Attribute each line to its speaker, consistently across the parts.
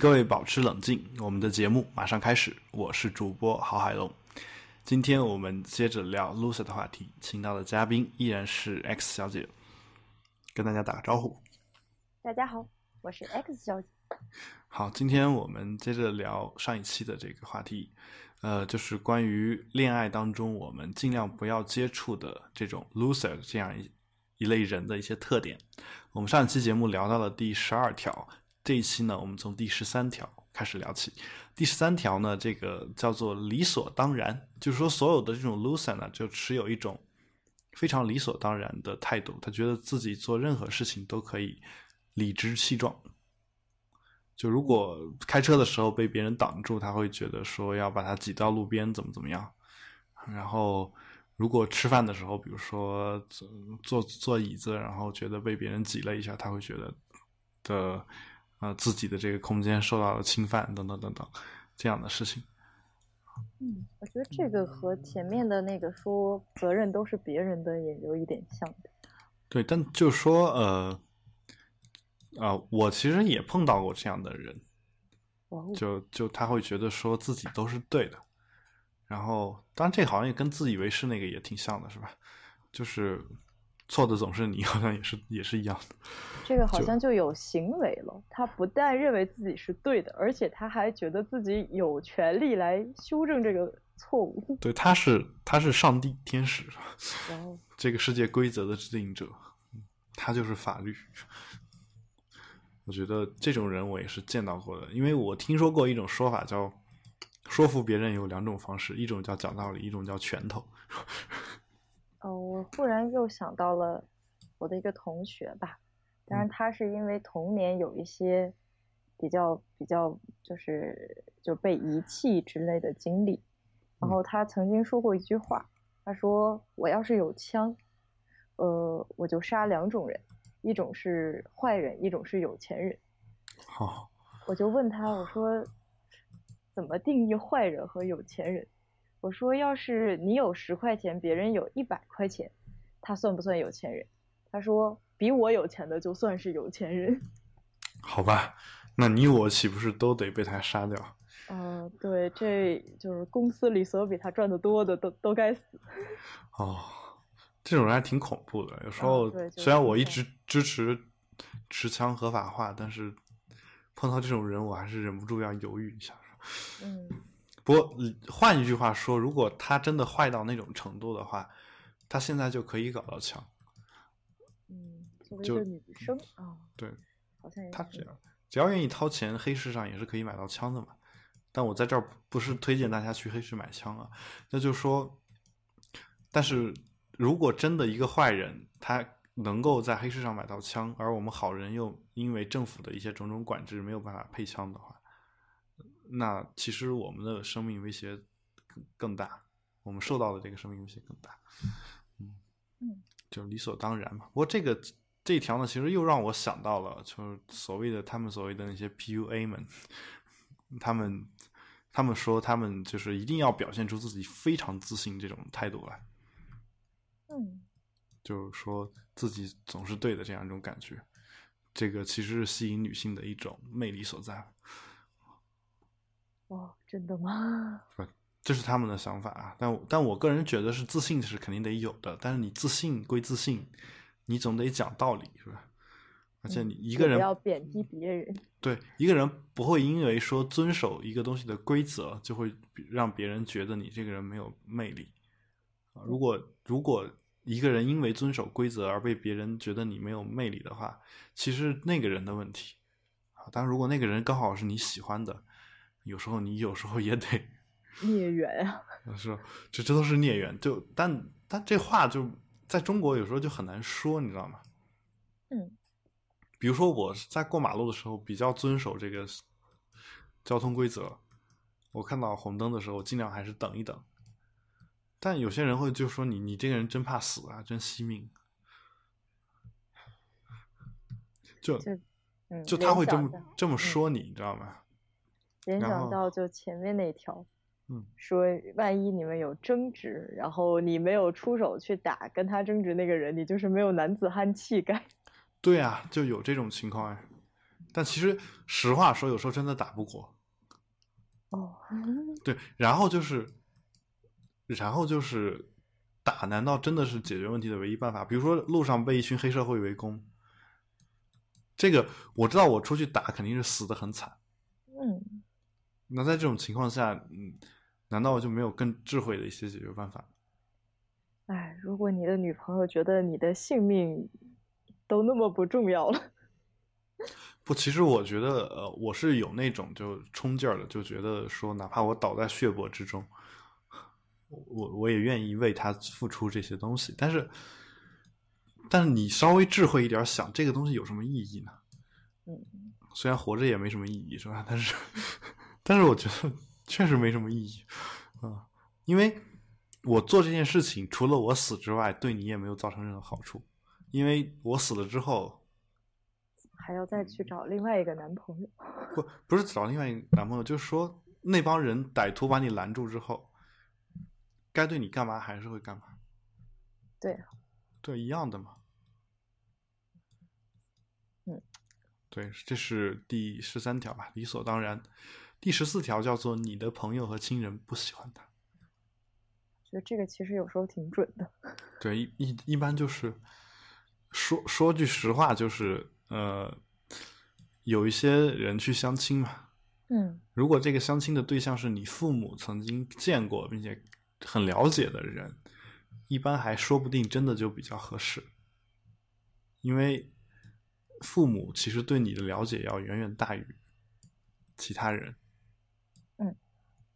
Speaker 1: 各位保持冷静，我们的节目马上开始。我是主播郝海龙，今天我们接着聊 loser 的话题，请到的嘉宾依然是 X 小姐，跟大家打个招呼。
Speaker 2: 大家好，我是 X 小姐。
Speaker 1: 好，今天我们接着聊上一期的这个话题，呃，就是关于恋爱当中我们尽量不要接触的这种 loser 这样一一类人的一些特点。我们上一期节目聊到了第十二条，这一期呢，我们从第十三条开始聊起。第十三条呢，这个叫做理所当然，就是说所有的这种 loser 呢，就持有一种非常理所当然的态度，他觉得自己做任何事情都可以理直气壮。就如果开车的时候被别人挡住，他会觉得说要把他挤到路边，怎么怎么样。然后如果吃饭的时候，比如说坐坐坐椅子，然后觉得被别人挤了一下，他会觉得的呃自己的这个空间受到了侵犯，等等等等这样的事情。
Speaker 2: 嗯，我觉得这个和前面的那个说责任都是别人的也有一点像的。
Speaker 1: 对，但就是说呃。啊，我其实也碰到过这样的人，就就他会觉得说自己都是对的，然后当然这好像也跟自以为是那个也挺像的，是吧？就是错的总是你，好像也是也是一样的。
Speaker 2: 这个好像就有行为了，他不但认为自己是对的，而且他还觉得自己有权利来修正这个错误。
Speaker 1: 对，他是他是上帝天使，这个世界规则的制定者，他就是法律。我觉得这种人我也是见到过的，因为我听说过一种说法，叫说服别人有两种方式，一种叫讲道理，一种叫拳头。
Speaker 2: 哦，我忽然又想到了我的一个同学吧，当然他是因为童年有一些比较比较就是就被遗弃之类的经历，然后他曾经说过一句话，他说：“我要是有枪，呃，我就杀两种人。”一种是坏人，一种是有钱人。
Speaker 1: 好，
Speaker 2: 我就问他，我说怎么定义坏人和有钱人？我说，要是你有十块钱，别人有一百块钱，他算不算有钱人？他说，比我有钱的就算是有钱人。
Speaker 1: 好吧，那你我岂不是都得被他杀掉？
Speaker 2: 嗯，对，这就是公司里所有比他赚的多的都都该死。
Speaker 1: 哦。这种人还挺恐怖的。有时候虽然我一直支持持枪合法化，但是碰到这种人，我还是忍不住要犹豫一下。
Speaker 2: 嗯。
Speaker 1: 不过换一句话说，如果他真的坏到那种程度的话，他现在就可以搞到枪。
Speaker 2: 嗯，作为一个女生啊，
Speaker 1: 对，
Speaker 2: 好像
Speaker 1: 他只要只要愿意掏钱，黑市上也是可以买到枪的嘛。但我在这儿不是推荐大家去黑市买枪啊，那就说，但是。如果真的一个坏人，他能够在黑市上买到枪，而我们好人又因为政府的一些种种管制没有办法配枪的话，那其实我们的生命威胁更更大，我们受到的这个生命威胁更大。
Speaker 2: 嗯嗯，
Speaker 1: 就理所当然嘛。不过这个这一条呢，其实又让我想到了，就是所谓的他们所谓的那些 PUA 们，他们他们说他们就是一定要表现出自己非常自信这种态度来。
Speaker 2: 嗯，
Speaker 1: 就是说自己总是对的这样一种感觉，这个其实是吸引女性的一种魅力所在。
Speaker 2: 哦，真的吗？
Speaker 1: 不，这是他们的想法啊。但但我个人觉得是自信是肯定得有的，但是你自信归自信，你总得讲道理，是吧？而且你一个人
Speaker 2: 不要贬低别人。
Speaker 1: 对，一个人不会因为说遵守一个东西的规则，就会让别人觉得你这个人没有魅力啊。如果如果一个人因为遵守规则而被别人觉得你没有魅力的话，其实那个人的问题啊。当然，如果那个人刚好是你喜欢的，有时候你有时候也得
Speaker 2: 孽缘啊。
Speaker 1: 是，这这都是孽缘。就但但这话就在中国有时候就很难说，你知道吗？
Speaker 2: 嗯。
Speaker 1: 比如说我在过马路的时候比较遵守这个交通规则，我看到红灯的时候尽量还是等一等。但有些人会就说你你这个人真怕死啊，真惜命，就就他会这么这么说你，你知道吗？
Speaker 2: 联想到就前面那条，
Speaker 1: 嗯，
Speaker 2: 说万一你们有争执，然后你没有出手去打跟他争执那个人，你就是没有男子汉气概。
Speaker 1: 对啊，就有这种情况哎，但其实实话说，有时候真的打不过。
Speaker 2: 哦，
Speaker 1: 对，然后就是，然后就是打，难道真的是解决问题的唯一办法？比如说路上被一群黑社会围攻，这个我知道，我出去打肯定是死的很惨。
Speaker 2: 嗯，
Speaker 1: 那在这种情况下，嗯，难道就没有更智慧的一些解决办法？
Speaker 2: 哎，如果你的女朋友觉得你的性命都那么不重要了，
Speaker 1: 不，其实我觉得，呃，我是有那种就冲劲儿的，就觉得说，哪怕我倒在血泊之中，我我也愿意为他付出这些东西。但是，但是你稍微智慧一点想，这个东西有什么意义呢？
Speaker 2: 嗯，
Speaker 1: 虽然活着也没什么意义，是吧？但是，但是我觉得 确实没什么意义啊、因为我做这件事情，除了我死之外，对你也没有造成任何好处，因为我死了之后。
Speaker 2: 还要再去找另外一个男朋友。
Speaker 1: 不不是找另外一个男朋友，就是说那帮人歹徒把你拦住之后，该对你干嘛还是会干嘛。
Speaker 2: 对啊，
Speaker 1: 对，一样的嘛。
Speaker 2: 嗯，
Speaker 1: 对，这是第十三条吧，理所当然。第十四条叫做你的朋友和亲人不喜欢他。
Speaker 2: 觉得这个其实有时候挺准的。
Speaker 1: 对，一一一般就是说说句实话，就是呃，有一些人去相亲嘛，
Speaker 2: 嗯
Speaker 1: 如果这个相亲的对象是你父母曾经见过并且很了解的人，一般还说不定真的就比较合适，因为父母其实对你的了解要远远大于其他人。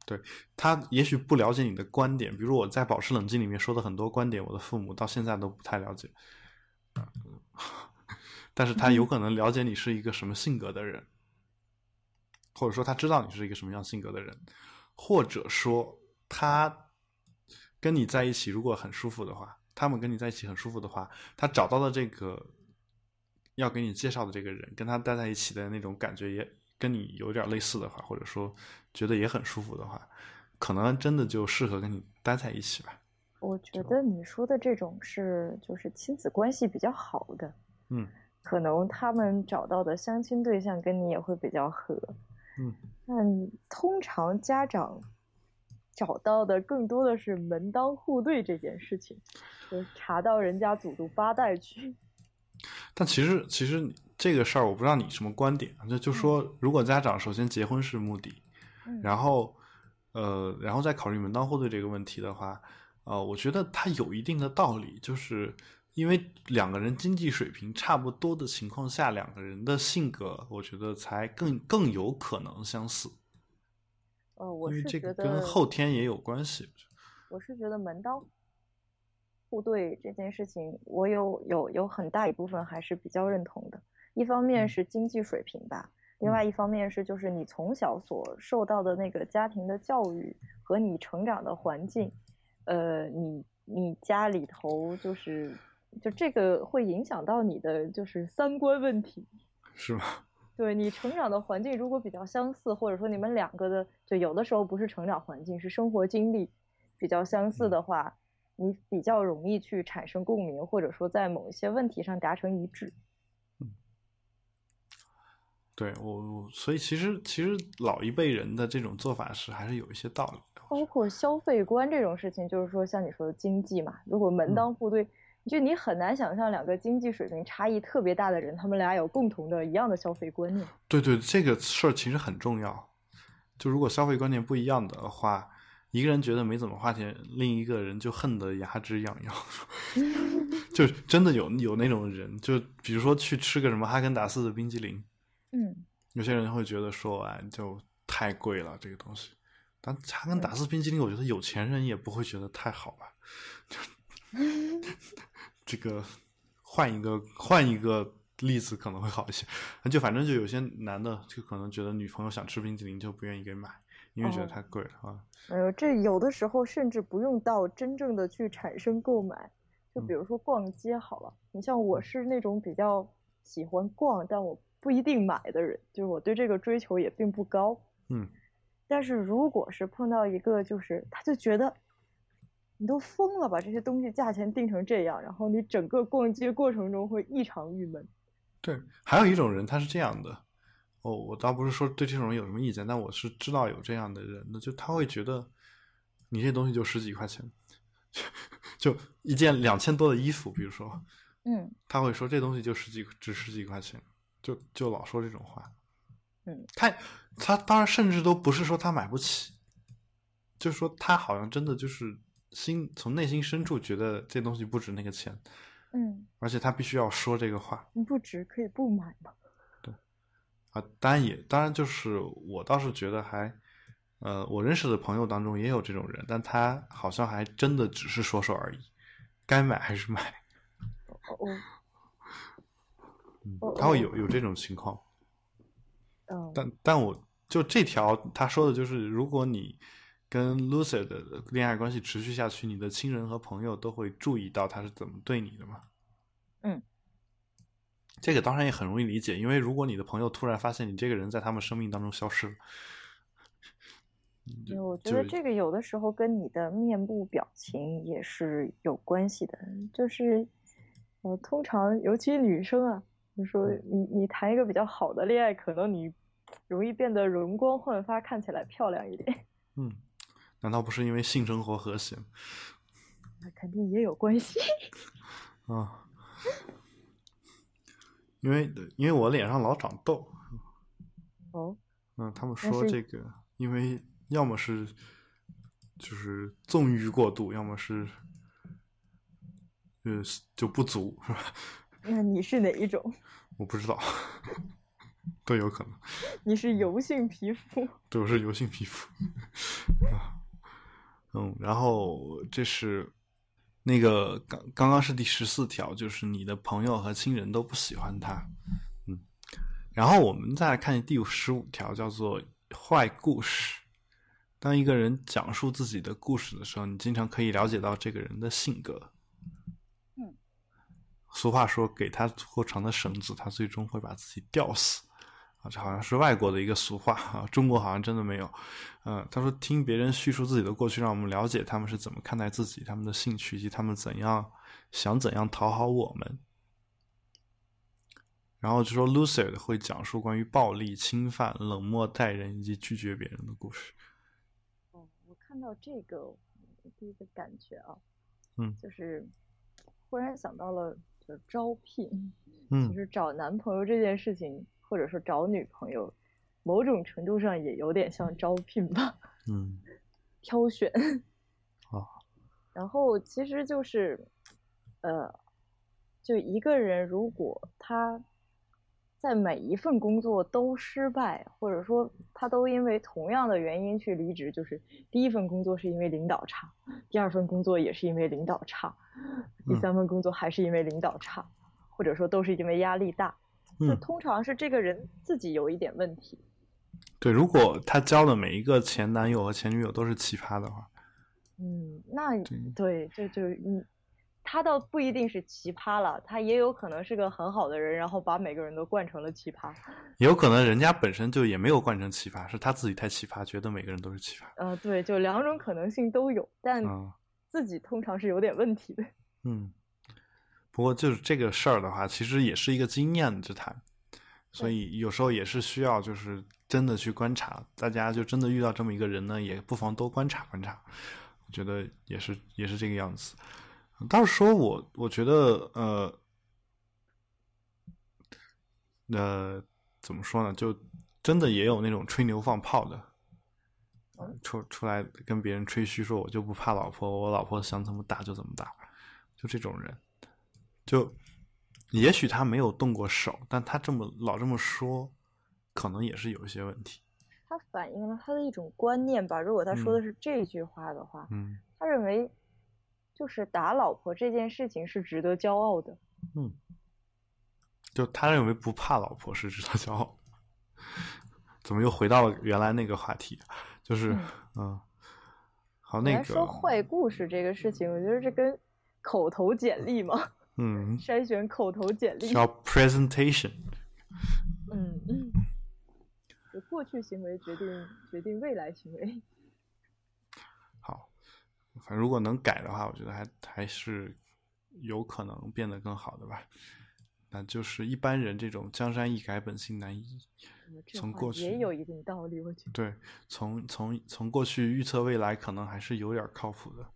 Speaker 1: 对他也许不了解你的观点，比如我在《保持冷静》里面说的很多观点，我的父母到现在都不太了解。但是他有可能了解你是一个什么性格的人，或者说他知道你是一个什么样性格的人，或者说他跟你在一起如果很舒服的话，他们跟你在一起很舒服的话，他找到的这个要给你介绍的这个人，跟他待在一起的那种感觉也跟你有点类似的话，或者说觉得也很舒服的话，可能真的就适合跟你待在一起吧。
Speaker 2: 我觉得你说的这种是就是亲子关系比较好的，
Speaker 1: 嗯
Speaker 2: 可能他们找到的相亲对象跟你也会比较合。
Speaker 1: 嗯，
Speaker 2: 但通常家长找到的更多的是门当户对这件事情，就查到人家祖宗八代去。
Speaker 1: 但其实其实这个事儿我不知道你什么观点，就就说如果家长首先结婚是目的，
Speaker 2: 嗯
Speaker 1: 然后呃，然后再考虑门当户对这个问题的话，呃，我觉得它有一定的道理，就是因为两个人经济水平差不多的情况下，两个人的性格，我觉得才更更有可能相似，
Speaker 2: 呃，我
Speaker 1: 因为
Speaker 2: 是觉
Speaker 1: 这个跟后天也有关系。
Speaker 2: 我是觉得门当户对这件事情，我有有有很大一部分还是比较认同的。一方面
Speaker 1: 嗯
Speaker 2: 是经济水平吧，另外一方面是就是你从小所受到的那个家庭的教育和你成长的环境，呃，你你家里头就是就这个会影响到你的就是三观问题。
Speaker 1: 是吗？
Speaker 2: 对你成长的环境如果比较相似，或者说你们两个的就有的时候不是成长环境，是生活经历比较相似的话，你比较容易去产生共鸣，或者说在某一些问题上达成一致。
Speaker 1: 对我，我所以其实其实老一辈人的这种做法是还是有一些道理的。
Speaker 2: 包括消费观这种事情，就是说像你说的经济嘛，如果门当户对，就你很难想象两个经济水平差异特别大的人，他们俩有共同的一样的消费观念。
Speaker 1: 对对，这个事儿其实很重要。就如果消费观念不一样的话，一个人觉得没怎么花钱，另一个人就恨得牙齿痒痒。就真的有有那种人，就比如说去吃个什么哈根达斯的冰激凌，
Speaker 2: 嗯，
Speaker 1: 有些人会觉得说，哎，就太贵了这个东西。但查根达斯冰激凌，我觉得有钱人也不会觉得太好吧。这个换一个换一个例子可能会好一些。就反正就有些男的，就可能觉得女朋友想吃冰激凌就不愿意给买，因为觉得
Speaker 2: 哦
Speaker 1: 太贵了啊。
Speaker 2: 哎呦，这有的时候甚至不用到真正的去产生购买，就比如说逛街好了，你像我是那种比较喜欢逛，但我不一定买的人，就是我对这个追求也并不高。
Speaker 1: 嗯，
Speaker 2: 但是如果是碰到一个，就是他就觉得你都疯了吧，这些东西价钱定成这样，然后你整个逛街过程中会异常郁闷。
Speaker 1: 对，还有一种人他是这样的，哦，我倒不是说对这种人有什么意见，但我是知道有这样的人的，就他会觉得你这东西就十几块钱，就一件两千多的衣服，比如说，
Speaker 2: 嗯
Speaker 1: 他会说这东西就十几值十几块钱，就就老说这种话。
Speaker 2: 嗯，
Speaker 1: 他他当然甚至都不是说他买不起，就是说他好像真的就是心从内心深处觉得这东西不值那个钱，
Speaker 2: 嗯，
Speaker 1: 而且他必须要说这个话
Speaker 2: 不值可以不买嘛。
Speaker 1: 啊。当然也当然就是我倒是觉得还，呃，我认识的朋友当中也有这种人，但他好像还真的只是说说而已，该买还是买，
Speaker 2: 哦
Speaker 1: 他会有有这种情况。
Speaker 2: 嗯，
Speaker 1: 但但我就这条他说的就是，如果你跟 Lucy 的恋爱关系持续下去，你的亲人和朋友都会注意到他是怎么对你的嘛。
Speaker 2: 嗯，
Speaker 1: 这个当然也很容易理解，因为如果你的朋友突然发现你这个人在他们生命当中消失了，
Speaker 2: 对我觉得这个有的时候跟你的面部表情也是有关系的，就是呃，通常尤其女生啊，就说
Speaker 1: 嗯
Speaker 2: 你你谈一个比较好的恋爱，可能你容易变得容光焕发，看起来漂亮一点，
Speaker 1: 嗯，难道不是因为性生活和谐
Speaker 2: 那肯定也有关系。
Speaker 1: 啊？因为因为我脸上老长痘，
Speaker 2: 哦，
Speaker 1: 嗯，他们说这个，因为要么是就是纵欲过度，要么是呃就不足，是吧？
Speaker 2: 那你是哪一种？
Speaker 1: 我不知道，都有可能。
Speaker 2: 你是油性皮肤？
Speaker 1: 对，我是油性皮肤。啊嗯，然后这是那个刚刚刚是第十四条，就是你的朋友和亲人都不喜欢他。嗯，然后我们再来看第十五条，叫做坏故事。当一个人讲述自己的故事的时候，你经常可以了解到这个人的性格。
Speaker 2: 嗯，
Speaker 1: 俗话说，给他足够长的绳子，他最终会把自己吊死。啊，这好像是外国的一个俗话啊，中国好像真的没有。嗯，他说听别人叙述自己的过去，让我们了解他们是怎么看待自己、他们的兴趣以及他们怎样想怎样讨好我们。然后就说 Lucid 会讲述关于暴力、侵犯、冷漠待人以及拒绝别人的故事。
Speaker 2: 哦，我看到这个，我第一个感觉啊，
Speaker 1: 嗯
Speaker 2: 就是忽然想到了，就是招聘，
Speaker 1: 嗯。
Speaker 2: 其实找男朋友这件事情，或者说找女朋友，某种程度上也有点像招聘吧，
Speaker 1: 嗯。
Speaker 2: 挑选。
Speaker 1: 哦
Speaker 2: 然后其实就是，呃，就一个人如果他在每一份工作都失败，或者说他都因为同样的原因去离职，就是第一份工作是因为领导差，第二份工作也是因为领导差，第
Speaker 1: 嗯。
Speaker 2: 三份工作还是因为领导差，或者说都是因为压力大，就
Speaker 1: 嗯，
Speaker 2: 通常是这个人自己有一点问题。
Speaker 1: 对，如果他交的每一个前男友和前女友都是奇葩的话，
Speaker 2: 嗯，那
Speaker 1: 对。
Speaker 2: 对，就就嗯，他倒不一定是奇葩了，他也有可能是个很好的人，然后把每个人都惯成了奇葩。
Speaker 1: 也有可能人家本身就也没有惯成奇葩，是他自己太奇葩，觉得每个人都是奇葩。
Speaker 2: 呃，对，就两种可能性都有，但
Speaker 1: 嗯
Speaker 2: 自己通常是有点问题的。
Speaker 1: 嗯，不过就是这个事儿的话，其实也是一个经验之谈，所以有时候也是需要就是真的去观察。大家就真的遇到这么一个人呢，也不妨多观察观察。我觉得也是也是这个样子。倒是说我我觉得呃呃怎么说呢，就真的也有那种吹牛放炮的。呃出出来跟别人吹嘘说，我就不怕老婆，我老婆想怎么打就怎么打，就这种人，就也许他没有动过手，但他这么老这么说，可能也是有一些问题。
Speaker 2: 他反映了他的一种观念吧。如果他说的是这句话的话，
Speaker 1: 嗯
Speaker 2: 他认为就是打老婆这件事情是值得骄傲的。
Speaker 1: 嗯，就他认为不怕老婆是值得骄傲。怎么又回到了原来那个话题？就是
Speaker 2: 嗯
Speaker 1: 嗯，好那个
Speaker 2: 说坏故事这个事情，我觉得这跟口头简历嘛，
Speaker 1: 嗯
Speaker 2: 筛选口头简历，
Speaker 1: 叫 presentation。
Speaker 2: 嗯嗯，就过去行为决定决定未来行为。
Speaker 1: 好，反正如果能改的话，我觉得还还是有可能变得更好的吧。那就是一般人这种江山易改，本性难移。从过去
Speaker 2: 也有一定道理，我觉得。
Speaker 1: 对，从从从过去预测未来，可能还是有点靠谱的。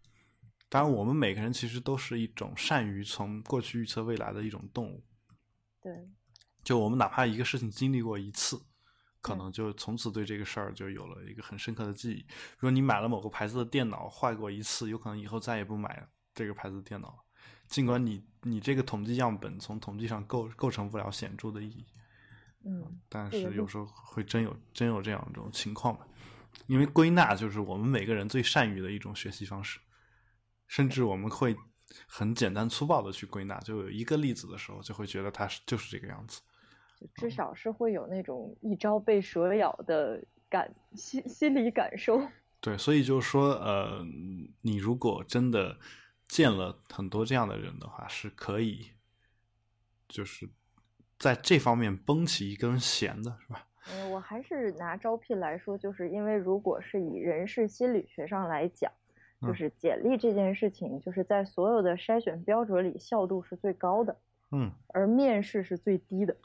Speaker 1: 当然，我们每个人其实都是一种善于从过去预测未来的一种动物。
Speaker 2: 对。
Speaker 1: 就我们哪怕一个事情经历过一次，可能就从此对这个事儿就有了一个很深刻的记忆。如果你买了某个牌子的电脑坏过一次，有可能以后再也不买这个牌子的电脑了。尽管你你这个统计样本从统计上构构成不了显著的意义。
Speaker 2: 嗯。
Speaker 1: 但是有时候会真有真有这样一种情况吧，因为归纳就是我们每个人最善于的一种学习方式。甚至我们会很简单粗暴的去归纳，就有一个例子的时候，就会觉得它是就是这个样子。
Speaker 2: 至少是会有那种一朝被蛇咬的感心心理感受。
Speaker 1: 对，所以就是说，呃，你如果真的见了很多这样的人的话，是可以，就是在这方面绷起一根弦的，是吧？
Speaker 2: 嗯，我还是拿招聘来说，就是因为如果是以人事心理学上来讲。就是简历这件事情，就是在所有的筛选标准里，效度是最高的，
Speaker 1: 嗯，
Speaker 2: 而面试是最低的，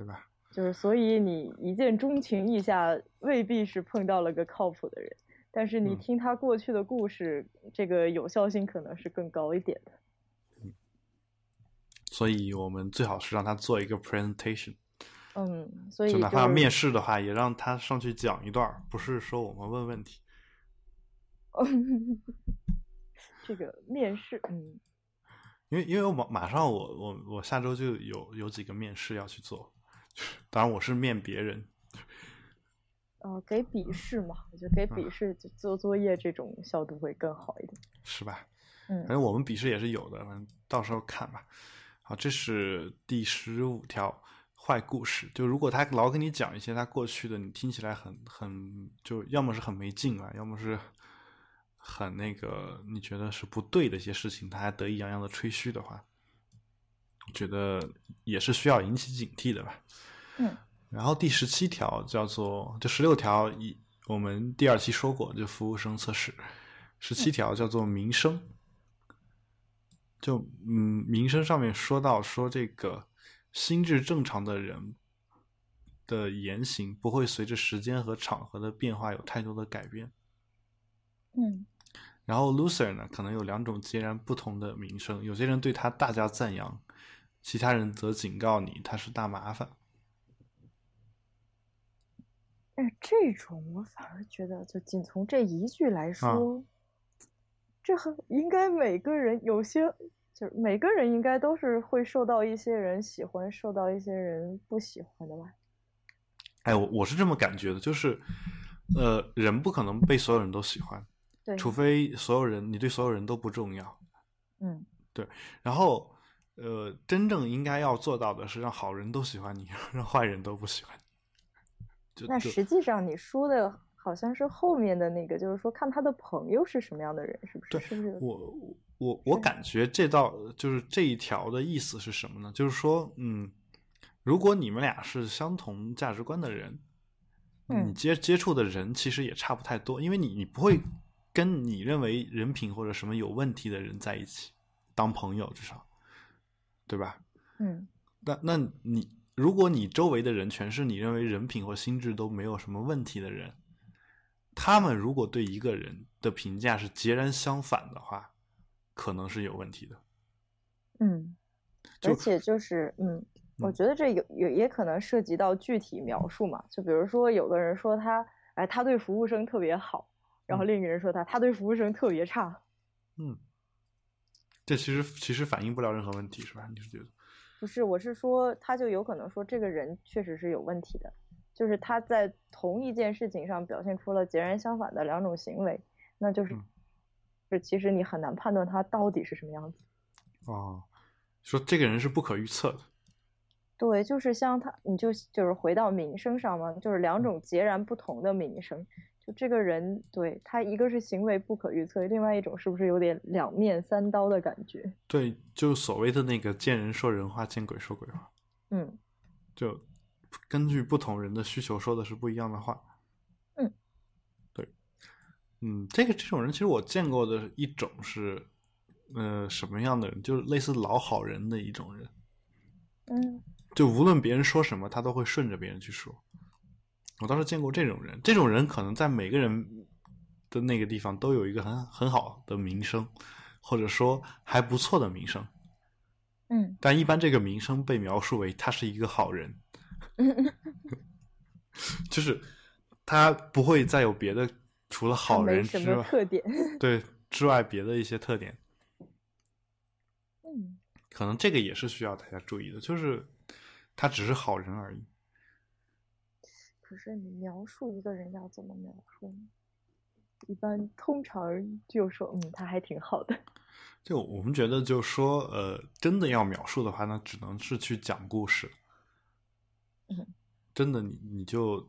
Speaker 1: 对吧？
Speaker 2: 就是所以你一见钟情一下，未必是碰到了个靠谱的人，但是你听他过去的故事，这个有效性可能是更高一点的。
Speaker 1: 嗯，所以我们最好是让他做一个 presentation，
Speaker 2: 嗯，所以
Speaker 1: 就哪怕面试的话，也让他上去讲一段，不是说我们问问题。
Speaker 2: 这个面试，嗯，
Speaker 1: 因为因为我马马上我我我下周就有有几个面试要去做，当然我是面别人。
Speaker 2: 哦，给笔试嘛，我觉得给笔试做作业这种效度会更好一点，
Speaker 1: 是吧？
Speaker 2: 嗯，
Speaker 1: 反正我们笔试也是有的，反正到时候看吧。好，这是第十五条坏故事，就如果他老跟你讲一些他过去的，你听起来很很就要么是很没劲啊，要么是。很那个，你觉得是不对的一些事情，他还得意洋洋的吹嘘的话，我觉得也是需要引起警惕的吧。
Speaker 2: 嗯。
Speaker 1: 然后第十七条叫做，这十六条一我们第二期说过，就服务生测试。十七条叫做民生，就嗯，民生上面说到说这个心智正常的人的言行不会随着时间和场合的变化有太多的改变。
Speaker 2: 嗯。
Speaker 1: 然后，loser 呢，可能有两种截然不同的名声。有些人对他大加赞扬，其他人则警告你他是大麻烦。
Speaker 2: 哎，这种我反而觉得，就仅从这一句来说，这很应该每个人有些，就是每个人应该都是会受到一些人喜欢，受到一些人不喜欢的吧？
Speaker 1: 哎，我我是这么感觉的，就是，呃，人不可能被所有人都喜欢。对除非所有人，你对所有人都不重要，
Speaker 2: 嗯，
Speaker 1: 对。然后，呃，真正应该要做到的是让好人都喜欢你，让坏人都不喜欢你。
Speaker 2: 那实际上你说的好像是后面的那个，就是说看他的朋友是什么样的人，是不是？
Speaker 1: 对，
Speaker 2: 是不是？
Speaker 1: 我我我感觉这道就是这一条的意思是什么呢？就是说，嗯，如果你们俩是相同价值观的人，你接接触的人其实也差不太多，因为你你不会。跟你认为人品或者什么有问题的人在一起当朋友，至少，对吧？
Speaker 2: 嗯。
Speaker 1: 那那你如果你周围的人全是你认为人品或心智都没有什么问题的人，他们如果对一个人的评价是截然相反的话，可能是有问题的。
Speaker 2: 嗯。而且就是嗯，我觉得这有有也可能涉及到具体描述嘛。就比如说，有的人说他哎，他对服务生特别好。然后另一个人说他他对服务生特别差，
Speaker 1: 嗯，这其实其实反映不了任何问题是吧？你是觉得？
Speaker 2: 不是，我是说他就有可能说这个人确实是有问题的，就是他在同一件事情上表现出了截然相反的两种行为，那就是，是其实你很难判断他到底是什么样子。
Speaker 1: 哦，说这个人是不可预测的。
Speaker 2: 对，就是像他，你就就是回到名声上嘛，就是两种截然不同的名声。这个人对他一个是行为不可预测，另外一种是不是有点两面三刀的感觉？
Speaker 1: 对，就所谓的那个见人说人话，见鬼说鬼话。
Speaker 2: 嗯，
Speaker 1: 就根据不同人的需求说的是不一样的话。
Speaker 2: 嗯，
Speaker 1: 对，嗯，这个这种人其实我见过的一种是，呃，什么样的人？就是类似老好人的一种人。
Speaker 2: 嗯，
Speaker 1: 就无论别人说什么，他都会顺着别人去说。我倒是见过这种人，这种人可能在每个人的那个地方都有一个很很好的名声，或者说还不错的名声。
Speaker 2: 嗯
Speaker 1: 但一般这个名声被描述为他是一个好人，就是他不会再有别的除了好人之外，
Speaker 2: 特点。
Speaker 1: 对之外别的一些特点。
Speaker 2: 嗯
Speaker 1: 可能这个也是需要大家注意的，就是他只是好人而已。
Speaker 2: 可是你描述一个人要怎么描述呢？一般通常就说，嗯，他还挺好的。
Speaker 1: 就我们觉得，就说呃，真的要描述的话，那只能是去讲故事。
Speaker 2: 嗯，
Speaker 1: 真的你你就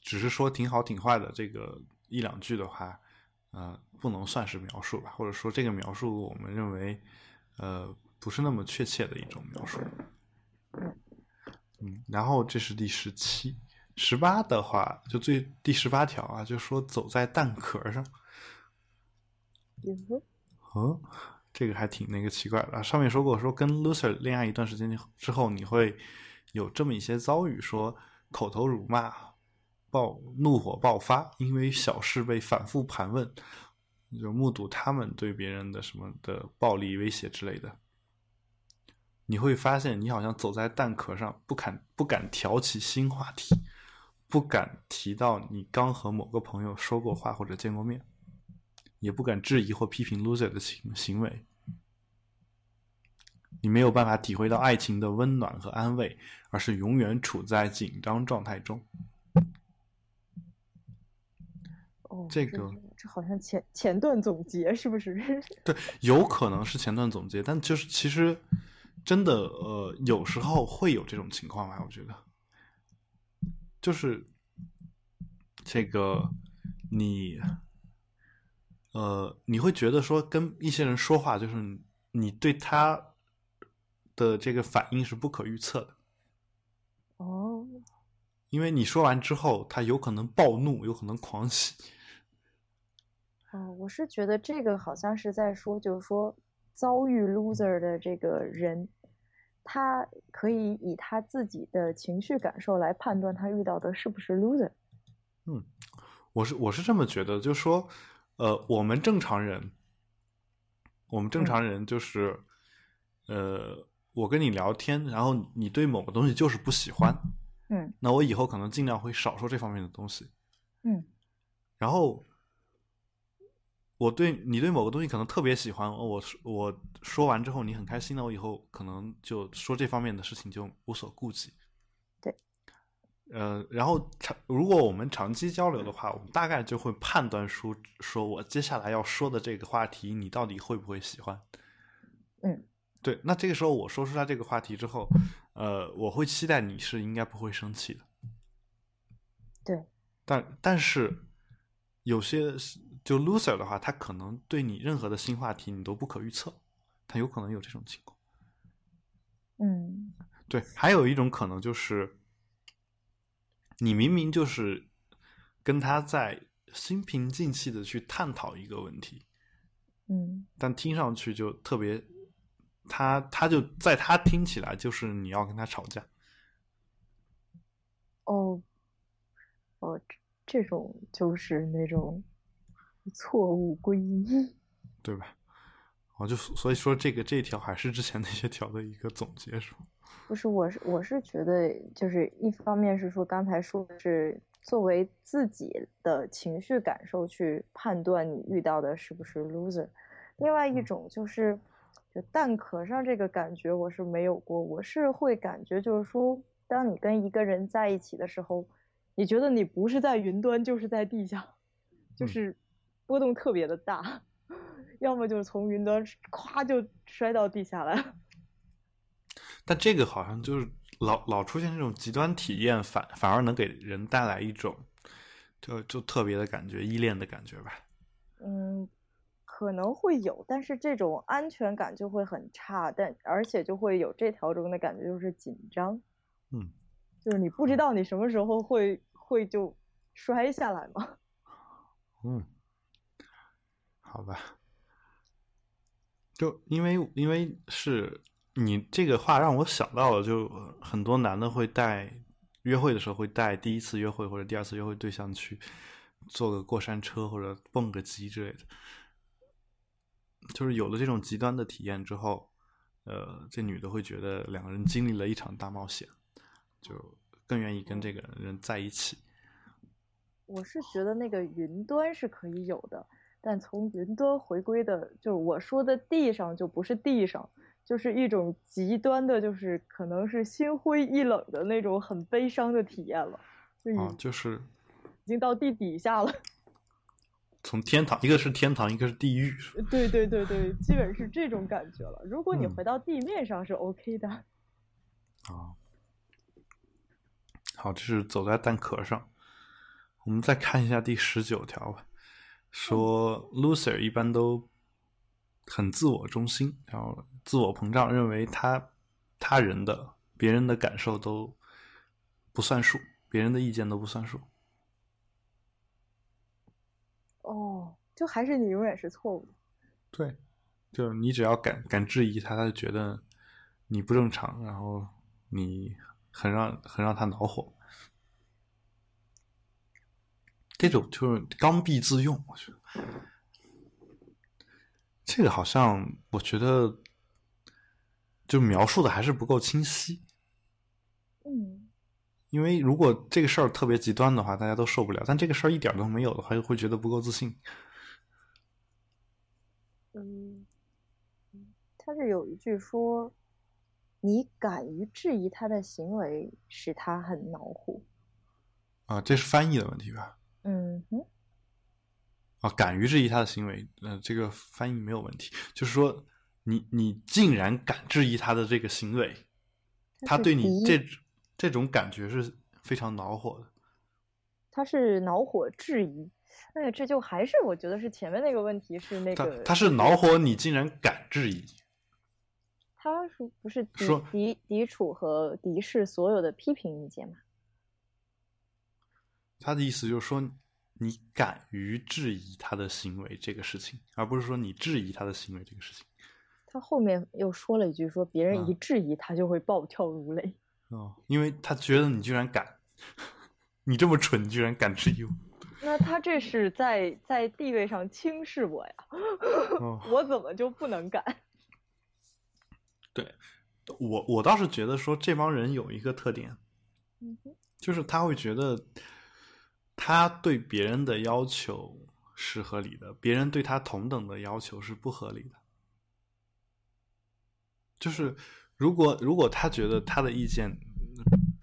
Speaker 1: 只是说挺好挺坏的这个一两句的话，呃，不能算是描述吧，或者说这个描述我们认为呃不是那么确切的一种描述。嗯，然后这是第十七、十八的话，就最第十八条啊，就说走在蛋壳上。
Speaker 2: 哟
Speaker 1: 哦，这个还挺那个奇怪的啊。上面说过，说跟 loser 恋爱一段时间之后，你会有这么一些遭遇，说口头辱骂、爆怒火爆发，因为小事被反复盘问，就目睹他们对别人的什么的暴力威胁之类的。你会发现，你好像走在蛋壳上，不敢不敢挑起新话题，不敢提到你刚和某个朋友说过话或者见过面。也不敢质疑或批评 loser 的行行为。你没有办法体会到爱情的温暖和安慰，而是永远处在紧张状态中。
Speaker 2: 哦，
Speaker 1: 这个
Speaker 2: 这好像前前段总结是不是？
Speaker 1: 对，有可能是前段总结，但就是其实真的呃，有时候会有这种情况吧，我觉得，就是这个你呃，你会觉得说跟一些人说话，就是你对他的这个反应是不可预测的，
Speaker 2: 哦，
Speaker 1: 因为你说完之后，他有可能暴怒，有可能狂喜。
Speaker 2: 哦，我是觉得这个好像是在说，就是说遭遇 loser 的这个人，他可以以他自己的情绪感受来判断他遇到的是不是 loser。
Speaker 1: 嗯，我是我是这么觉得，就是说，呃，我们正常人，我们正常人就是，呃，我跟你聊天，然后你对某个东西就是不喜欢，
Speaker 2: 嗯
Speaker 1: 那我以后可能尽量会少说这方面的东西。
Speaker 2: 嗯
Speaker 1: 然后，我对你对某个东西可能特别喜欢，我说我说完之后你很开心，了我以后可能就说这方面的事情就无所顾忌。
Speaker 2: 对，
Speaker 1: 呃，然后长如果我们长期交流的话，我们大概就会判断出，说我接下来要说的这个话题，你到底会不会喜欢？
Speaker 2: 嗯，
Speaker 1: 对，那这个时候我说出来这个话题之后，呃，我会期待你是应该不会生气的。
Speaker 2: 对，
Speaker 1: 但但是有些就 loser 的话，他可能对你任何的新话题你都不可预测，他有可能有这种情况。
Speaker 2: 嗯
Speaker 1: 对，还有一种可能就是，你明明就是跟他在心平静气的去探讨一个问题，
Speaker 2: 嗯
Speaker 1: 但听上去就特别，他他就在他听起来就是你要跟他吵架。
Speaker 2: 哦哦，这这种就是那种错误归因。
Speaker 1: 对吧？我就所以说这个这一条还是之前那些条的一个总结，是吗？
Speaker 2: 不是，我是我是觉得，就是一方面是说刚才说的是作为自己的情绪感受去判断你遇到的是不是 loser，另外一种就是就蛋壳上这个感觉我是没有过，我是会感觉就是说，当你跟一个人在一起的时候，你觉得你不是在云端就是在地下，就
Speaker 1: 嗯
Speaker 2: 是波动特别的大，要么就是从云端咵就摔到地下来了。
Speaker 1: 但这个好像就是老老出现这种极端体验，反反而能给人带来一种就就特别的感觉，依恋的感觉吧。
Speaker 2: 嗯，可能会有，但是这种安全感就会很差，但而且就会有这条中的感觉，就是紧张，
Speaker 1: 嗯，
Speaker 2: 就是你不知道你什么时候会会就摔下来嘛。
Speaker 1: 嗯，好吧，就因为因为是你这个话让我想到了，就很多男的会带约会的时候会带第一次约会或者第二次约会对象去坐个过山车或者蹦个极之类的。就是有了这种极端的体验之后，呃，这女的会觉得两个人经历了一场大冒险，就更愿意跟这个人在一起。
Speaker 2: 我是觉得那个云端是可以有的，但从云端回归的，就是我说的地上就不是地上，就是一种极端的，就是可能是心灰意冷的那种很悲伤的体验了。
Speaker 1: 啊，就是
Speaker 2: 已经到地底下了。
Speaker 1: 从天堂，一个是天堂，一个是地狱。
Speaker 2: 对对对对，基本是这种感觉了。如果你回到地面上是 OK 的。
Speaker 1: 啊，好，这是走在蛋壳上。我们再看一下第十九条吧，说 loser 一般都很自我中心，然后自我膨胀，认为他他人的别人的感受都不算数，别人的意见都不算数。
Speaker 2: 哦，就还是你永远是错误的。
Speaker 1: 对，就你只要敢敢质疑他，他就觉得你不正常，然后你很让很让他恼火。这种就是刚愎自用，我觉得这个好像我觉得就描述的还是不够清晰。
Speaker 2: 嗯，
Speaker 1: 因为如果这个事儿特别极端的话，大家都受不了；但这个事儿一点都没有的话，又会觉得不够自信。
Speaker 2: 嗯，他是有一句说：“你敢于质疑他的行为，使他很恼火。”
Speaker 1: 啊，这是翻译的问题吧？
Speaker 2: 嗯哼，
Speaker 1: 啊，敢于质疑他的行为，呃，这个翻译没有问题。就是说，你你竟然敢质疑他的这个行为，他对你这这种感觉是非常恼火的。
Speaker 2: 他是恼火质疑，哎，这就还是我觉得是前面那个问题是那个，
Speaker 1: 他是恼火你竟然敢质疑，
Speaker 2: 他是不是
Speaker 1: 敌
Speaker 2: 敌敌触和敌视所有的批评意见嘛？
Speaker 1: 他的意思就是说，你敢于质疑他的行为这个事情，而不是说你质疑他的行为这个事情。
Speaker 2: 他后面又说了一句，说别人一质疑他就会暴跳如雷。
Speaker 1: 哦，因为他觉得你居然敢，你这么蠢，居然敢质疑我。
Speaker 2: 那他这是在在地位上轻视我呀？我怎么就不能敢？
Speaker 1: 对，我我倒是觉得说这帮人有一个特点，就是他会觉得。他对别人的要求是合理的，别人对他同等的要求是不合理的。就是如果如果他觉得他的意见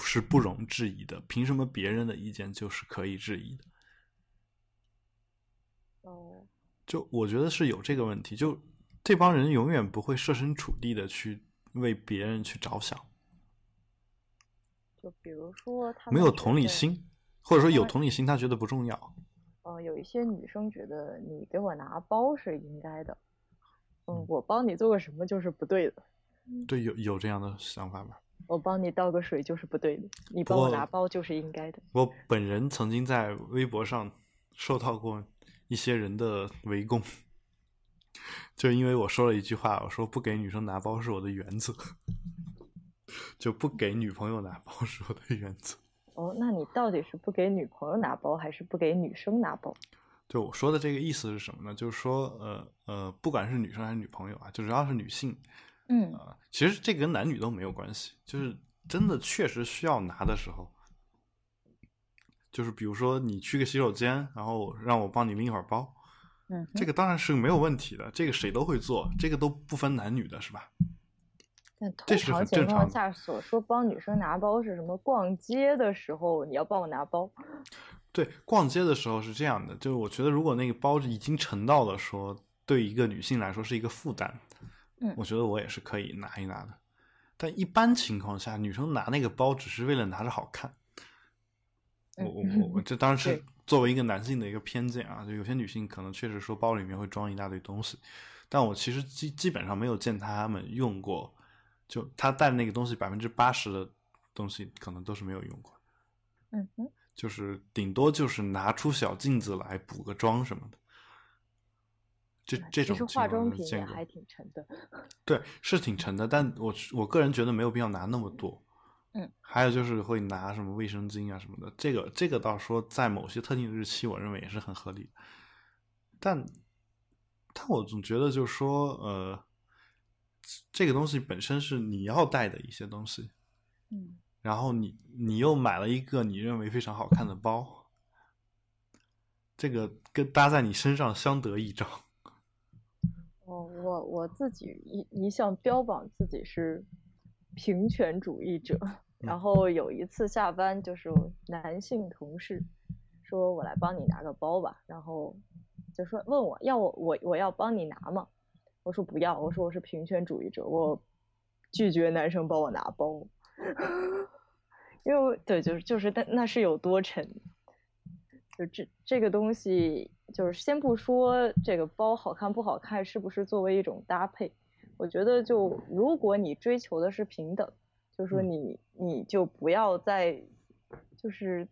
Speaker 1: 是不容置疑的，凭什么别人的意见就是可以质疑的？
Speaker 2: 哦，
Speaker 1: 就我觉得是有这个问题，就这帮人永远不会设身处地的去为别人去着想。
Speaker 2: 就比如说他
Speaker 1: 没有同理心。或者说有同理心，他觉得不重要。
Speaker 2: 呃，有一些女生觉得你给我拿包是应该的，嗯，我帮你做个什么就是不对的。
Speaker 1: 对，有有这样的想法吗？
Speaker 2: 我帮你倒个水就是不对的，你帮我拿包就是应该的。
Speaker 1: 我本人曾经在微博上受到过一些人的围攻，就因为我说了一句话，我说不给女生拿包是我的原则，就不给女朋友拿包是我的原则。
Speaker 2: 哦，那你到底是不给女朋友拿包，还是不给女生拿包？
Speaker 1: 就我说的这个意思是什么呢？就是说，呃呃，不管是女生还是女朋友啊，就只要是女性，
Speaker 2: 嗯，
Speaker 1: 其实这跟男女都没有关系。就是真的确实需要拿的时候，就是比如说你去个洗手间，然后让我帮你拎一会儿包，
Speaker 2: 嗯，
Speaker 1: 这个当然是没有问题的，这个谁都会做，这个都不分男女的，是吧？
Speaker 2: 通常情况下所说帮女生拿包是什么？逛街的时候你要帮我拿包。
Speaker 1: 对，逛街的时候是这样的，就是我觉得如果那个包已经沉到了说对一个女性来说是一个负担，
Speaker 2: 嗯，
Speaker 1: 我觉得我也是可以拿一拿的。但一般情况下，女生拿那个包只是为了拿着好看。我我我，这当然 是作为一个男性的一个偏见啊，就有些女性可能确实说包里面会装一大堆东西，但我其实基基本上没有见他们用过。就他带的那个东西，百分之八十的东西可能都是没有用过。
Speaker 2: 嗯哼，
Speaker 1: 就是顶多就是拿出小镜子来补个妆什么的。这这种
Speaker 2: 化妆品也还挺沉的。
Speaker 1: 对，是挺沉的，但我我个人觉得没有必要拿那么多。
Speaker 2: 嗯，
Speaker 1: 还有就是会拿什么卫生巾啊什么的，这个这个倒说在某些特定的日期，我认为也是很合理。但但我总觉得就是说，呃，这个东西本身是你要带的一些东西，
Speaker 2: 嗯，
Speaker 1: 然后你你又买了一个你认为非常好看的包，这个跟搭在你身上相得益彰。
Speaker 2: 哦，我我自己一一向标榜自己是平权主义者，然后有一次下班就是男性同事说我来帮你拿个包吧，然后就说问我要我我我要帮你拿吗？我说不要，我说我是平权主义者，我拒绝男生帮我拿包，因为对就是就是但那是有多沉，就这这个东西。就是先不说这个包好看不好看，是不是作为一种搭配？我觉得，就如果你追求的是平等，就是说你你就不要再就是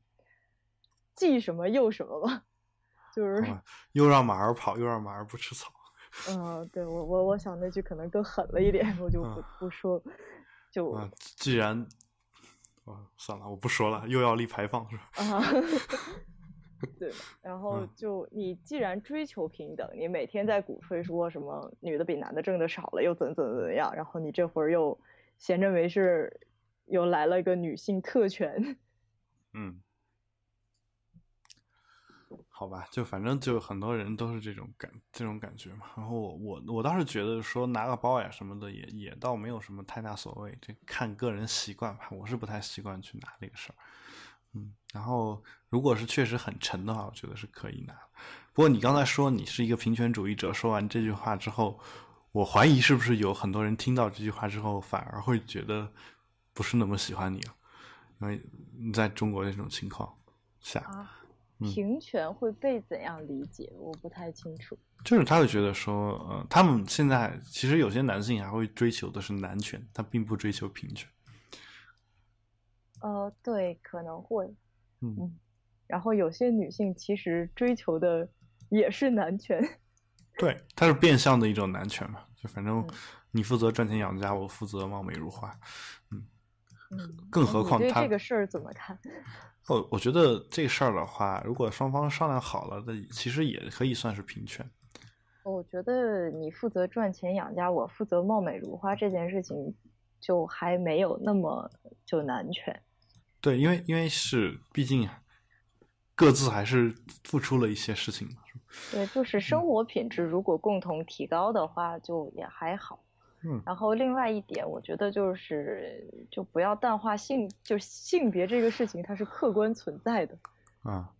Speaker 2: 既什么又什么吧，就是
Speaker 1: 又让马儿跑，又让马儿不吃草。
Speaker 2: 嗯，对我我我想那句可能更狠了一点，我就不不说。就
Speaker 1: 既然，啊，算了，我不说了，又要立牌坊是吧？
Speaker 2: 啊。对，然后就你既然追求平等，你每天在鼓吹说什么女的比男的挣的少了，又怎怎怎样，然后你这会儿又闲着没事，又来了一个女性特权。
Speaker 1: 嗯，好吧，就反正就很多人都是这种感这种感觉嘛。然后我我我倒是觉得说拿个包呀什么的也也倒没有什么太大所谓，这看个人习惯吧。我是不太习惯去拿这个事儿。嗯，然后如果是确实很沉的话，我觉得是可以拿。不过你刚才说你是一个平权主义者，说完这句话之后，我怀疑是不是有很多人听到这句话之后，反而会觉得不是那么喜欢你了，因为你在中国这种情况下，
Speaker 2: 平权会被怎样理解？我不太清楚。
Speaker 1: 就是他会觉得说，呃，他们现在其实有些男性还会追求的是男权，他并不追求平权。
Speaker 2: 呃，对，可能会，嗯，然后有些女性其实追求的也是男权，
Speaker 1: 对，它是变相的一种男权嘛，就反正你负责赚钱养家，我负责貌美如花，
Speaker 2: 嗯嗯，
Speaker 1: 更何况他
Speaker 2: 这个事儿怎么看？
Speaker 1: 哦，我觉得这事儿的话，如果双方商量好了，那其实也可以算是平权。
Speaker 2: 我觉得你负责赚钱养家，我负责貌美如花这件事情，就还没有那么就男权。
Speaker 1: 对，因为因为是，毕竟各自还是付出了一些事情嘛。
Speaker 2: 对，就是生活品质如果共同提高的话，就也还好。
Speaker 1: 嗯。
Speaker 2: 然后另外一点，我觉得就是就不要淡化性，就性别这个事情它是客观存在的。
Speaker 1: 啊。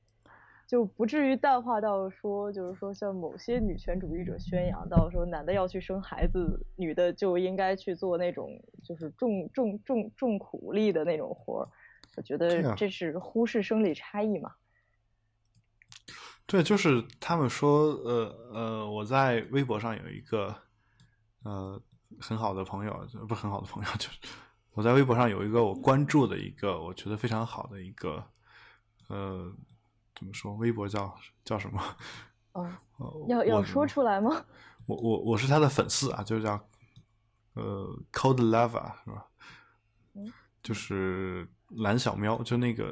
Speaker 2: 就不至于淡化到说，就是说像某些女权主义者宣扬到说，男的要去生孩子，女的就应该去做那种就是重重重重苦力的那种活儿。我觉得这是忽视生理差异嘛？
Speaker 1: 对，就是他们说，呃呃，我在微博上有一个呃很好的朋友，不是很好的朋友，就是我在微博上有一个我关注的一个我觉得非常好的一个呃怎么说？微博叫叫什么？
Speaker 2: 哦，要要说出来吗？
Speaker 1: 我我我是他的粉丝啊，就是叫呃 Cold Lover 是吧？
Speaker 2: 嗯，
Speaker 1: 就是。蓝小喵就那个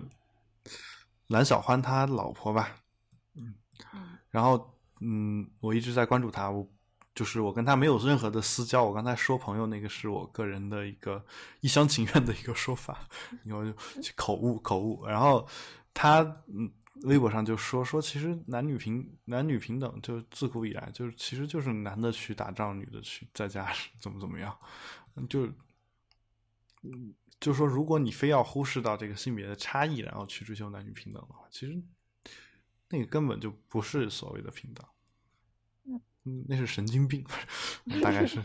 Speaker 1: 蓝小欢他老婆吧，嗯，然后嗯，我一直在关注他，我就是我跟他没有任何的私交，我刚才说朋友那个是我个人的一个一厢情愿的一个说法，然后就口误口误，然后他嗯微博上就说说其实男女平男女平等就自古以来就是其实就是男的去打仗，女的去在家怎么怎么样，就嗯。就是说，如果你非要忽视到这个性别的差异，然后去追求男女平等的话，其实那个根本就不是所谓的平等。嗯，那是神经病，大概是，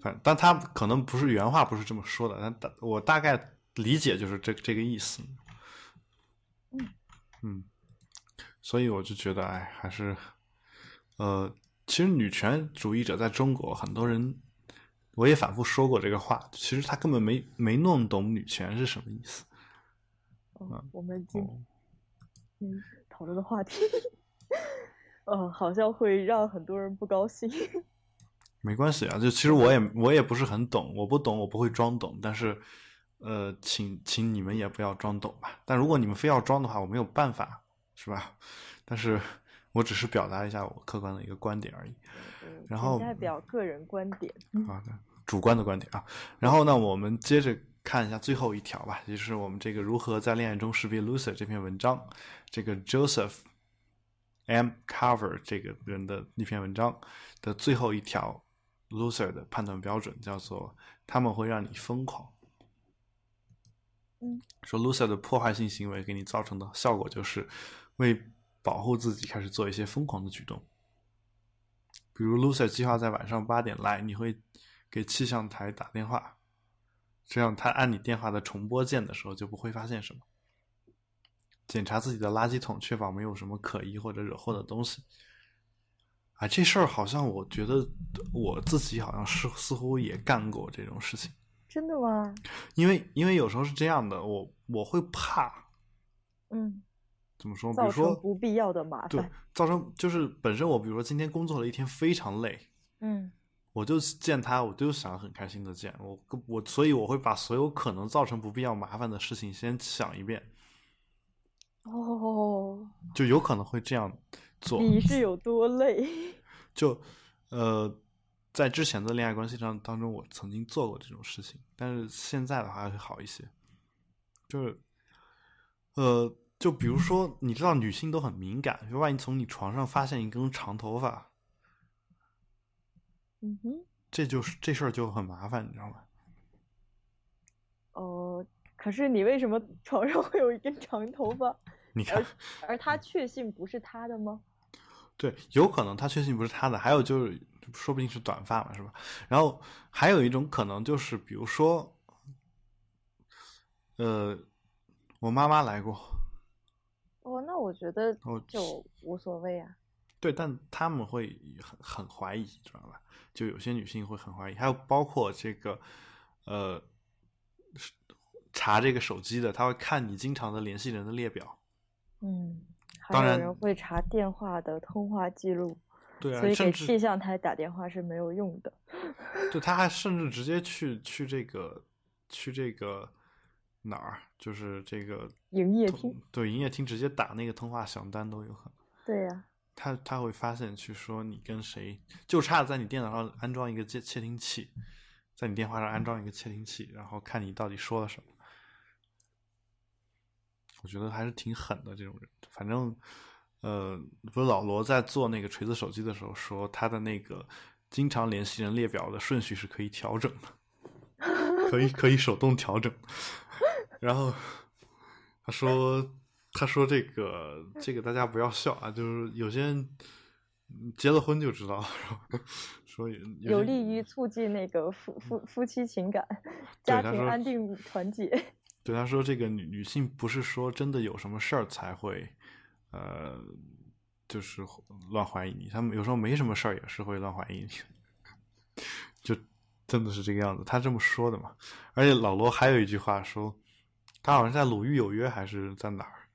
Speaker 1: 反正但他可能不是原话，不是这么说的，但大我大概理解就是这这个意思。
Speaker 2: 嗯
Speaker 1: 嗯，所以我就觉得，哎，还是，呃，其实女权主义者在中国很多人。我也反复说过这个话，其实他根本没没弄懂女权是什么意思。
Speaker 2: 嗯，我们今嗯讨论的话题，呃，好像会让很多人不高兴。
Speaker 1: 没关系啊，就其实我也我也不是很懂，我不懂我不会装懂，但是呃，请请你们也不要装懂吧。但如果你们非要装的话，我没有办法，是吧？但是我只是表达一下我客观的一个观点而已。然后
Speaker 2: 代表个人观点。
Speaker 1: 好的，主观的观点啊。然后呢，我们接着看一下最后一条吧，也就是我们这个如何在恋爱中识别 loser 这篇文章，这个 Joseph M. Cover 这个人的那篇文章的最后一条 loser 的判断标准叫做他们会让你疯狂。
Speaker 2: 嗯，
Speaker 1: 说 loser 的破坏性行为给你造成的效果就是为保护自己开始做一些疯狂的举动。比如，loser 计划在晚上八点来，你会给气象台打电话，这样他按你电话的重播键的时候就不会发现什么。检查自己的垃圾桶，确保没有什么可疑或者惹祸的东西。啊，这事儿好像我觉得我自己好像是似乎也干过这种事情。
Speaker 2: 真的吗？
Speaker 1: 因为因为有时候是这样的，我我会怕，
Speaker 2: 嗯，
Speaker 1: 怎么说？比如说
Speaker 2: 不必要的麻烦，
Speaker 1: 对，造成就是本身我比如说今天工作了一天非常累，
Speaker 2: 嗯，
Speaker 1: 我就见他，我就想很开心的见我，我所以我会把所有可能造成不必要麻烦的事情先想一遍。
Speaker 2: 哦，
Speaker 1: 就有可能会这样做。
Speaker 2: 你是有多累？
Speaker 1: 就呃。在之前的恋爱关系上当中，我曾经做过这种事情，但是现在的话会好一些。就是，呃，就比如说，你知道女性都很敏感，就万一从你床上发现一根长头发，
Speaker 2: 嗯哼，
Speaker 1: 这就是这事儿就很麻烦，你知道吗？
Speaker 2: 哦，可是你为什么床上会有一根长头发？
Speaker 1: 你看，
Speaker 2: 而他确信不是他的吗？
Speaker 1: 对，有可能他确信不是他的，还有就是。说不定是短发嘛，是吧？然后还有一种可能就是，比如说，呃，我妈妈来过。
Speaker 2: 哦，那我觉得就无所谓啊。
Speaker 1: 对，但他们会很很怀疑，知道吧？就有些女性会很怀疑，还有包括这个，呃，查这个手机的，他会看你经常的联系人的列表。
Speaker 2: 嗯，
Speaker 1: 当然
Speaker 2: 人会查电话的通话记录。
Speaker 1: 对啊，
Speaker 2: 所以给气象台打电话是没有用的。
Speaker 1: 对，他还甚至直接去去这个去这个哪儿，就是这个
Speaker 2: 营业厅。
Speaker 1: 对，营业厅直接打那个通话响单都有可能。
Speaker 2: 对呀。
Speaker 1: 他他会发现，去说你跟谁，就差在你电脑上安装一个窃窃听器，在你电话上安装一个窃听器，然后看你到底说了什么。我觉得还是挺狠的这种人，反正。呃，不是老罗在做那个锤子手机的时候说，他的那个经常联系人列表的顺序是可以调整的，可以可以手动调整。然后他说，他说这个这个大家不要笑啊，就是有些人结了婚就知道，说
Speaker 2: 有利于促进那个夫夫夫妻情感、家庭安定团结。
Speaker 1: 对他说，这个女女性不是说真的有什么事儿才会。呃，就是乱怀疑你，他们有时候没什么事儿也是会乱怀疑你，就真的是这个样子。他这么说的嘛。而且老罗还有一句话说，他好像在《鲁豫有约》还是在哪儿，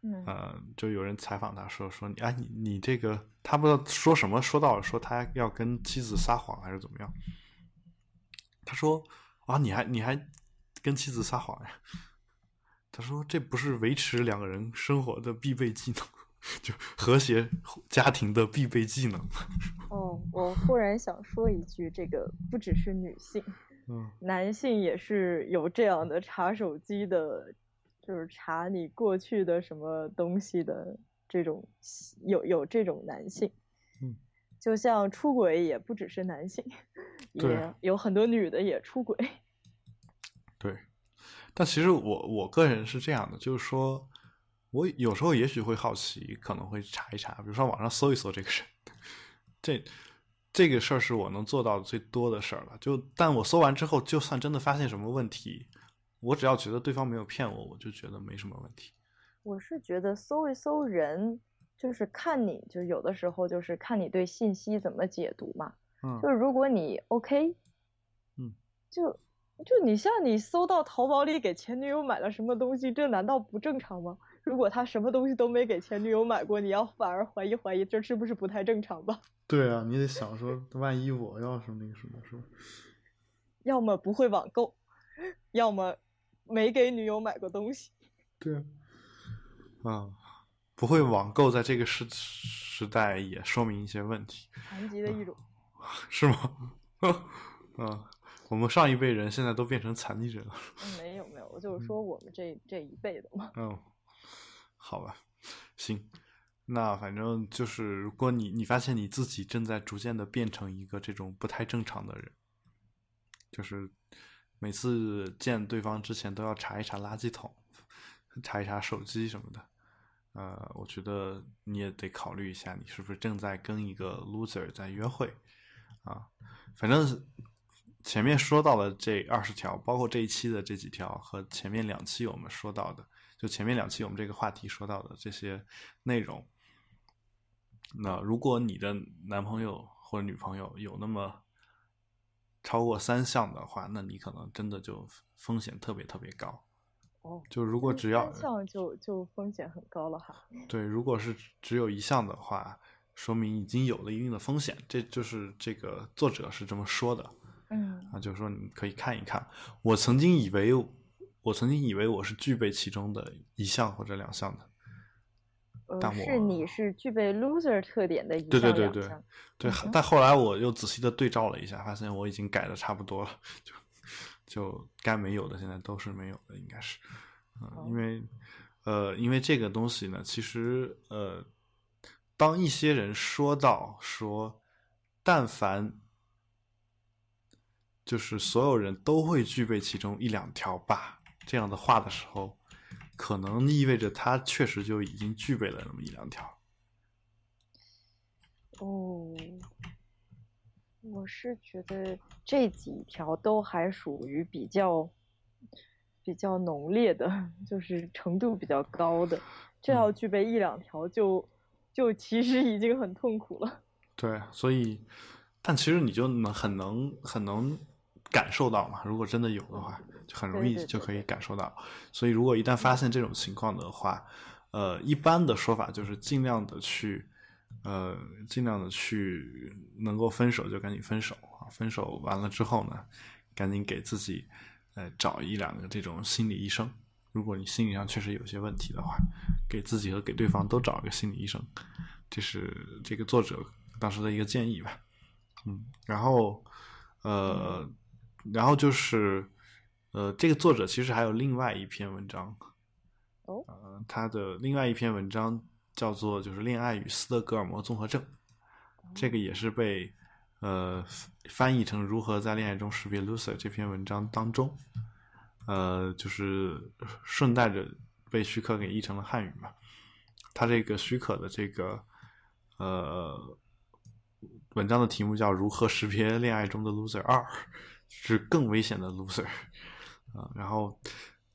Speaker 2: 嗯，
Speaker 1: 呃，就有人采访他说说你啊，你你这个他不知道说什么，说到了说他要跟妻子撒谎还是怎么样？他说啊，你还你还跟妻子撒谎呀？他说：“这不是维持两个人生活的必备技能，就和谐家庭的必备技能。”
Speaker 2: 哦，我忽然想说一句，这个不只是女性，
Speaker 1: 嗯，
Speaker 2: 男性也是有这样的查手机的，就是查你过去的什么东西的这种，有有这种男性，
Speaker 1: 嗯，
Speaker 2: 就像出轨也不只是男性，也有很多女的也出轨，
Speaker 1: 对。但其实我我个人是这样的，就是说，我有时候也许会好奇，可能会查一查，比如说网上搜一搜这个人，这这个事儿是我能做到最多的事儿了。就但我搜完之后，就算真的发现什么问题，我只要觉得对方没有骗我，我就觉得没什么问题。
Speaker 2: 我是觉得搜一搜人，就是看你就有的时候就是看你对信息怎么解读嘛。
Speaker 1: 嗯，
Speaker 2: 就是如果你 OK，
Speaker 1: 嗯，
Speaker 2: 就。就你像你搜到淘宝里给前女友买了什么东西，这难道不正常吗？如果他什么东西都没给前女友买过，你要反而怀疑怀疑，这是不是不太正常吧？
Speaker 1: 对啊，你得想说，万一我要是那个什么，是吧？
Speaker 2: 要么不会网购，要么没给女友买过东西。
Speaker 1: 对啊，啊，不会网购在这个时时代也说明一些问题，
Speaker 2: 残疾的一种。
Speaker 1: 是吗？嗯，我们上一辈人现在都变成残疾人了。
Speaker 2: 没有没有，我就是说我们这这一辈的嘛。
Speaker 1: 嗯，好吧，行，那反正就是，如果你你发现你自己正在逐渐的变成一个这种不太正常的人，就是每次见对方之前都要查一查垃圾桶，查一查手机什么的，呃，我觉得你也得考虑一下，你是不是正在跟一个 loser 在约会啊？反正前面说到的这二十条，包括这一期的这几条和前面两期我们说到的，就前面两期我们这个话题说到的这些内容。那如果你的男朋友或者女朋友有那么超过三项的话，那你可能真的就风险特别特别高。
Speaker 2: 哦，
Speaker 1: 就如果只要
Speaker 2: 三项就就风险很高了哈。
Speaker 1: 对，如果是只有一项的话，说明已经有了一定的风险。这就是这个作者是这么说的。
Speaker 2: 嗯
Speaker 1: 啊，就是说你可以看一看。我曾经以为，我曾经以为我是具备其中的一项或者两项的。
Speaker 2: 呃，
Speaker 1: 但
Speaker 2: 是你是具备 loser 特点的一
Speaker 1: 对对对对对
Speaker 2: 嗯，哼
Speaker 1: 但后来我又仔细的对照了一下，发现我已经改的差不多了，就就该没有的现在都是没有的，应该是，嗯、
Speaker 2: 哦
Speaker 1: 因为呃，因为这个东西呢，其实呃，当一些人说到说，但凡就是所有人都会具备其中一两条吧这样的话的时候，可能意味着他确实就已经具备了那么一两条。
Speaker 2: 哦，我是觉得这几条都还属于比较比较浓烈的，就是程度比较高的。这要具备一两条就，就其实已经很痛苦了。
Speaker 1: 对，所以，但其实你就能很能很能感受到嘛。如果真的有的话，就很容易就可以感受到。所以，如果一旦发现这种情况的话，呃，一般的说法就是尽量的去，呃，尽量的去能够分手就赶紧分手啊。分手完了之后呢，赶紧给自己呃找一两个这种心理医生。如果你心理上确实有些问题的话，给自己和给对方都找一个心理医生，这是这个作者当时的一个建议吧。嗯，然后呃，然后就是呃，这个作者其实还有另外一篇文章，
Speaker 2: 哦
Speaker 1: 呃，他的另外一篇文章叫做就是《恋爱与斯德哥尔摩综合症》，这个也是被呃翻译成《如何在恋爱中识别 loser》这篇文章当中，呃，就是顺带着被许可给译成了汉语嘛。他这个许可的这个呃文章的题目叫《如何识别恋爱中的 loser 二》，是更危险的 loser 啊、然后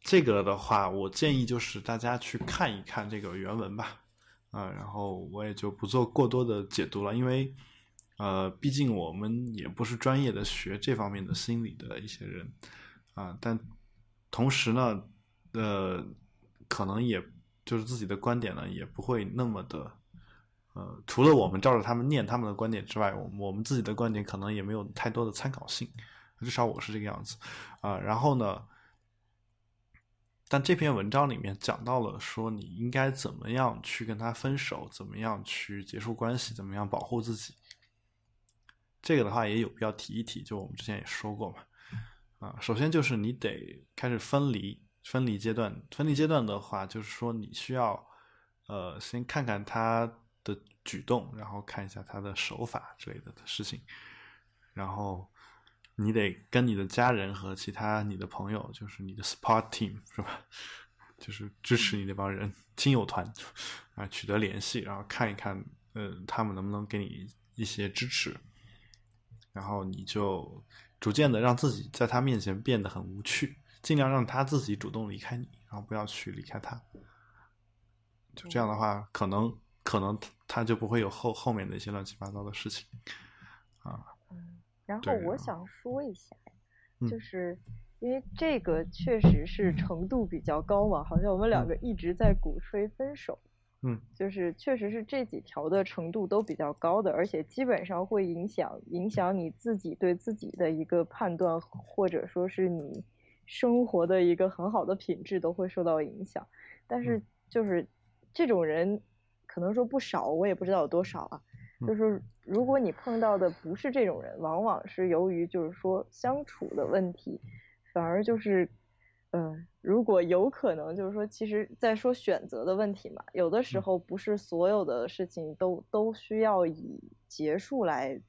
Speaker 1: 这个的话，我建议就是大家去看一看这个原文吧，啊、然后我也就不做过多的解读了，因为呃，毕竟我们也不是专业的学这方面的心理的一些人啊、但同时呢，呃，可能也就是自己的观点呢，也不会那么的。呃，除了我们照着他们念他们的观点之外，我们我们自己的观点可能也没有太多的参考性，至少我是这个样子。啊、然后呢，但这篇文章里面讲到了说你应该怎么样去跟他分手，怎么样去结束关系，怎么样保护自己。这个的话也有必要提一提，就我们之前也说过嘛，啊，首先就是你得开始分离，分离阶段，分离阶段的话，就是说你需要，呃，先看看他的举动，然后看一下他的手法之类的的事情，然后你得跟你的家人和其他你的朋友，就是你的 support team 是吧？就是支持你那帮人，亲友团啊，取得联系，然后看一看，呃，他们能不能给你一些支持，然后你就逐渐的让自己在他面前变得很无趣，尽量让他自己主动离开你，然后不要去离开他。就这样的话，可能可能他他就不会有后后面的一些乱七八糟的事情啊。
Speaker 2: 嗯，然后我想说一下，
Speaker 1: 嗯
Speaker 2: 就是因为这个确实是程度比较高嘛，好像我们两
Speaker 1: 嗯
Speaker 2: 个一直在鼓吹分手，
Speaker 1: 嗯
Speaker 2: 就是确实是这几条的程度都比较高的，而且基本上会影响影响你自己对自己的一个判断，或者说是你生活的一个很好的品质都会受到影响。但是就是这种人，可能说不少，我也不知道有多少啊。就是如果你碰到的不是这种人，往往是由于就是说相处的问题，反而就是。嗯，如果有可能，就是说，其实，在说选择的问题嘛，有的时候不是所有的事情都都需要以结束来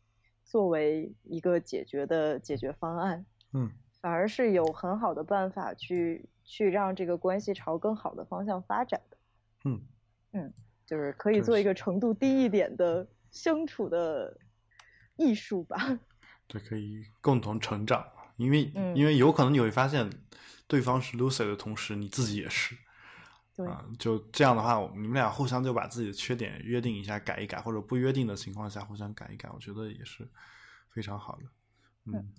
Speaker 2: 作为一个解决的解决方案，
Speaker 1: 嗯，
Speaker 2: 反而是有很好的办法去去让这个关系朝更好的方向发展的，
Speaker 1: 嗯。
Speaker 2: 嗯，就是可以做一个程度低一点的相处的艺术吧，
Speaker 1: 对，可以共同成长，因为因为有可能你会发现。对方是 Lucy 的同时，你自己也是，
Speaker 2: 啊，
Speaker 1: 就这样的话，你们俩互相就把自己的缺点约定一下，改一改，或者不约定的情况下互相改一改，我觉得也是非常好的。嗯，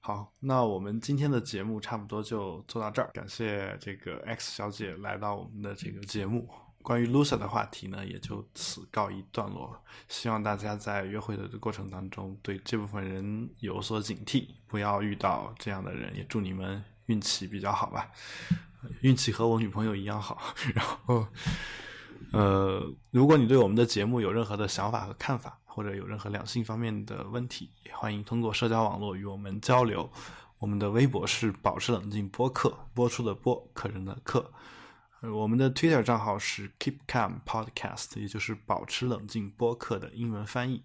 Speaker 1: 好，那我们今天的节目差不多就做到这儿，感谢这个 X 小姐来到我们的这个节目。关于 loser 的话题呢，也就此告一段落。希望大家在约会的过程当中，对这部分人有所警惕，不要遇到这样的人。也祝你们运气比较好吧，运气和我女朋友一样好。然后，呃，如果你对我们的节目有任何的想法和看法，或者有任何两性方面的问题，也欢迎通过社交网络与我们交流。我们的微博是“保持冷静播客”，播出的播，客人的客。我们的 Twitter 账号是 Keep Calm Podcast，也就是保持冷静播客的英文翻译。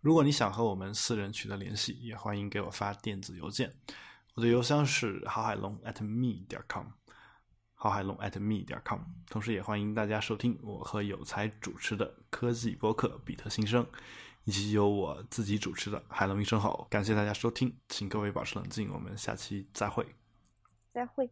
Speaker 1: 如果你想和我们私人取得联系，也欢迎给我发电子邮件。我的邮箱是郝海龙 at me 点 com，郝海龙 at me 点 com。同时也欢迎大家收听我和有才主持的科技播客《比特新生》，以及由我自己主持的海龙一声吼。感谢大家收听，请各位保持冷静，我们下期再会。
Speaker 2: 再会。